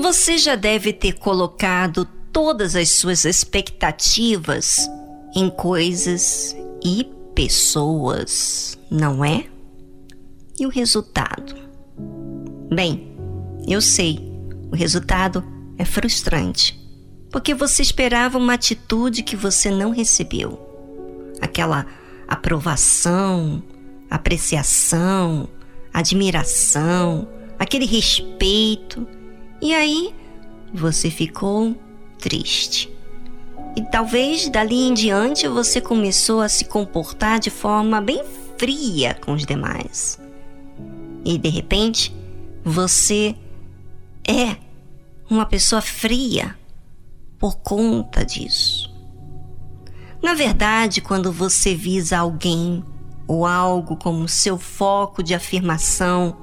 Você já deve ter colocado todas as suas expectativas em coisas e pessoas, não é? E o resultado? Bem, eu sei, o resultado é frustrante, porque você esperava uma atitude que você não recebeu. Aquela aprovação, apreciação, admiração, aquele respeito. E aí você ficou triste. E talvez dali em diante você começou a se comportar de forma bem fria com os demais. E de repente você é uma pessoa fria por conta disso. Na verdade, quando você visa alguém ou algo como seu foco de afirmação,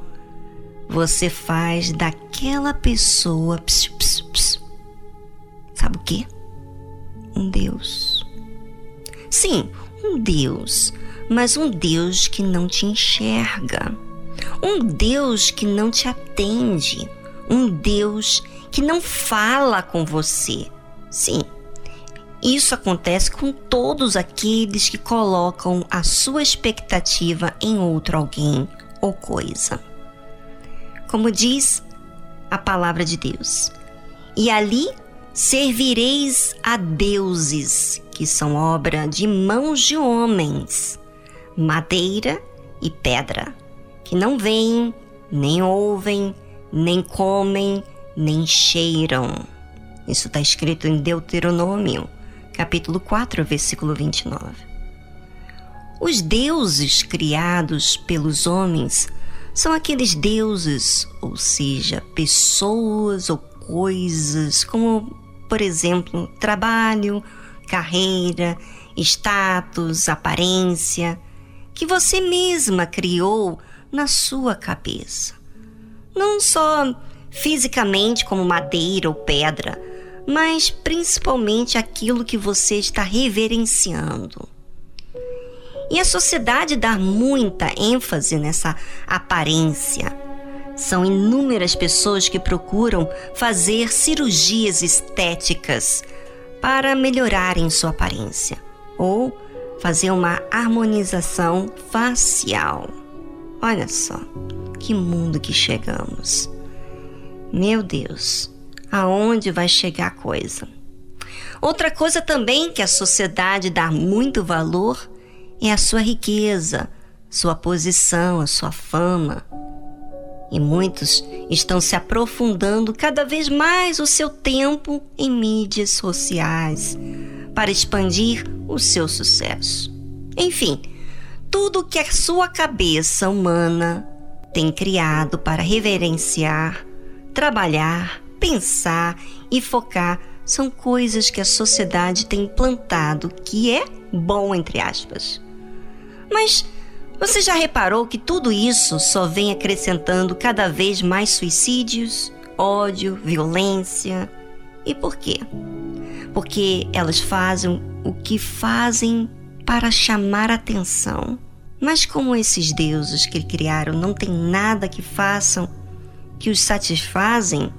você faz daquela pessoa ps, ps, ps. sabe o que? Um Deus. Sim, um Deus, mas um Deus que não te enxerga. Um Deus que não te atende. Um Deus que não fala com você. Sim, isso acontece com todos aqueles que colocam a sua expectativa em outro alguém ou coisa. Como diz a palavra de Deus, e ali servireis a deuses que são obra de mãos de homens, madeira e pedra, que não veem, nem ouvem, nem comem, nem cheiram. Isso está escrito em Deuteronômio capítulo 4, versículo 29. Os deuses criados pelos homens são aqueles deuses, ou seja, pessoas ou coisas, como, por exemplo, trabalho, carreira, status, aparência, que você mesma criou na sua cabeça. Não só fisicamente como madeira ou pedra, mas principalmente aquilo que você está reverenciando. E a sociedade dá muita ênfase nessa aparência. São inúmeras pessoas que procuram fazer cirurgias estéticas para melhorarem sua aparência ou fazer uma harmonização facial. Olha só, que mundo que chegamos. Meu Deus aonde vai chegar a coisa. Outra coisa também que a sociedade dá muito valor é a sua riqueza, sua posição, a sua fama. E muitos estão se aprofundando cada vez mais o seu tempo em mídias sociais para expandir o seu sucesso. Enfim, tudo que a sua cabeça humana tem criado para reverenciar, trabalhar pensar e focar são coisas que a sociedade tem implantado que é bom, entre aspas. Mas você já reparou que tudo isso só vem acrescentando cada vez mais suicídios, ódio, violência? E por quê? Porque elas fazem o que fazem para chamar atenção. Mas como esses deuses que criaram não tem nada que façam que os satisfazem,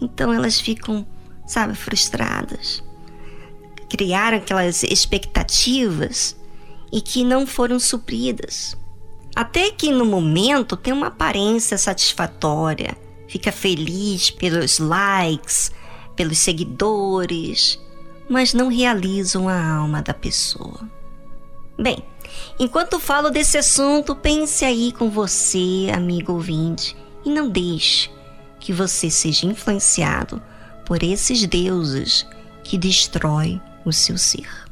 então elas ficam, sabe, frustradas. Criaram aquelas expectativas e que não foram supridas. Até que no momento tem uma aparência satisfatória, fica feliz pelos likes, pelos seguidores, mas não realizam a alma da pessoa. Bem, enquanto falo desse assunto, pense aí com você, amigo ouvinte, e não deixe que você seja influenciado por esses deuses que destrói o seu ser.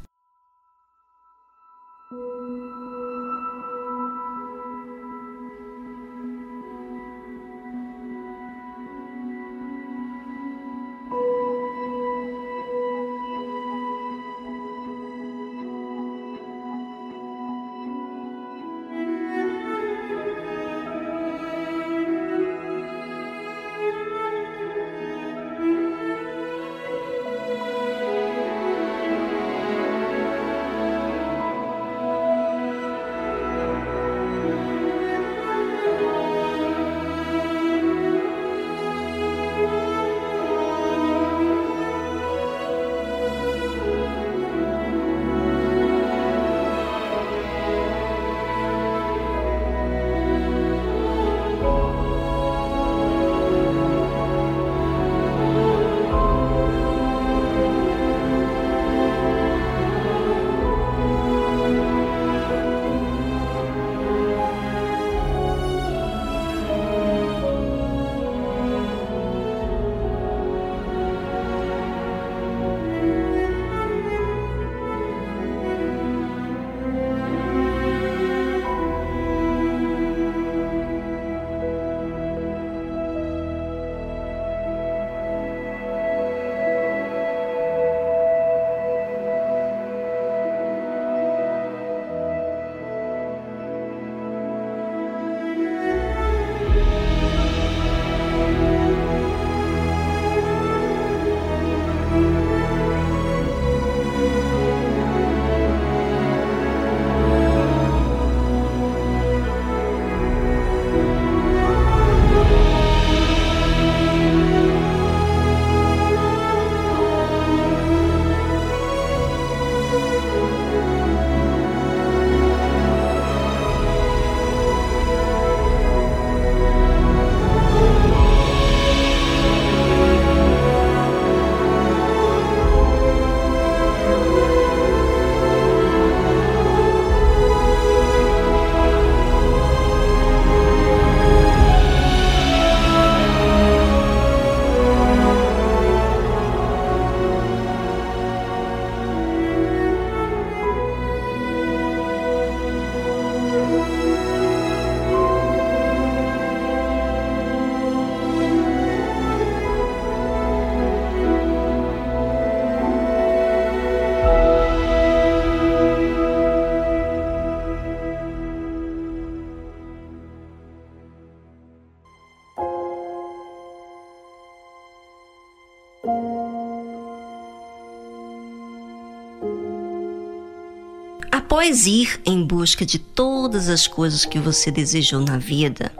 Após ir em busca de todas as coisas que você desejou na vida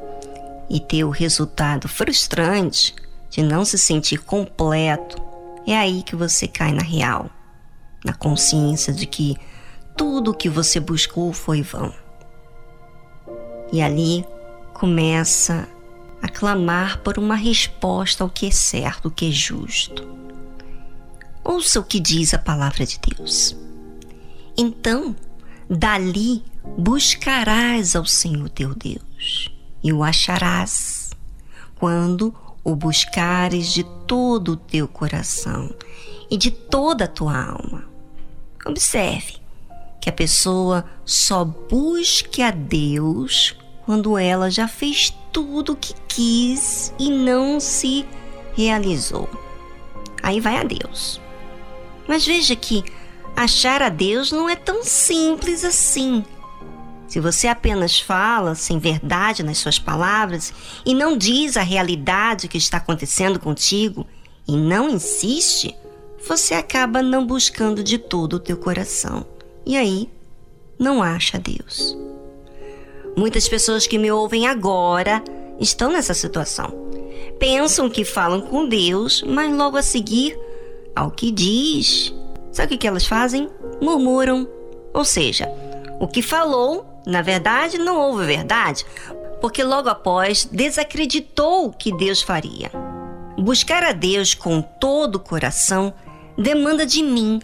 e ter o resultado frustrante de não se sentir completo, é aí que você cai na real, na consciência de que tudo o que você buscou foi vão. E ali começa a clamar por uma resposta ao que é certo, o que é justo. Ouça o que diz a palavra de Deus. Então, dali buscarás ao Senhor teu Deus e o acharás quando o buscares de todo o teu coração e de toda a tua alma. Observe que a pessoa só busque a Deus quando ela já fez tudo o que quis e não se realizou. Aí vai a Deus. Mas veja que achar a Deus não é tão simples assim. Se você apenas fala sem verdade nas suas palavras e não diz a realidade que está acontecendo contigo e não insiste, você acaba não buscando de todo o teu coração. E aí, não acha Deus. Muitas pessoas que me ouvem agora estão nessa situação. Pensam que falam com Deus, mas logo a seguir, ao que diz, sabe o que elas fazem? Murmuram. Ou seja, o que falou, na verdade, não houve verdade, porque logo após desacreditou que Deus faria. Buscar a Deus com todo o coração demanda de mim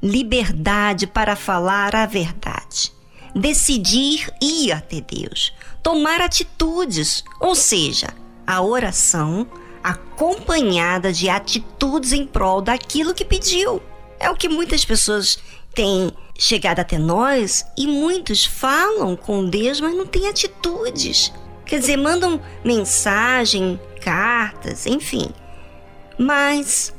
liberdade para falar a verdade decidir ir até Deus, tomar atitudes, ou seja, a oração acompanhada de atitudes em prol daquilo que pediu. É o que muitas pessoas têm chegado até nós e muitos falam com Deus, mas não têm atitudes. Quer dizer, mandam mensagem, cartas, enfim, mas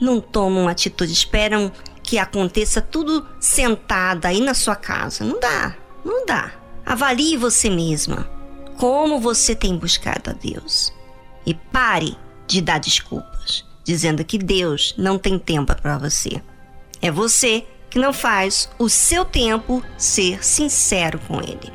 não tomam atitude, esperam que aconteça tudo sentada aí na sua casa. Não dá, não dá. Avalie você mesma como você tem buscado a Deus. E pare de dar desculpas, dizendo que Deus não tem tempo para você. É você que não faz o seu tempo ser sincero com Ele.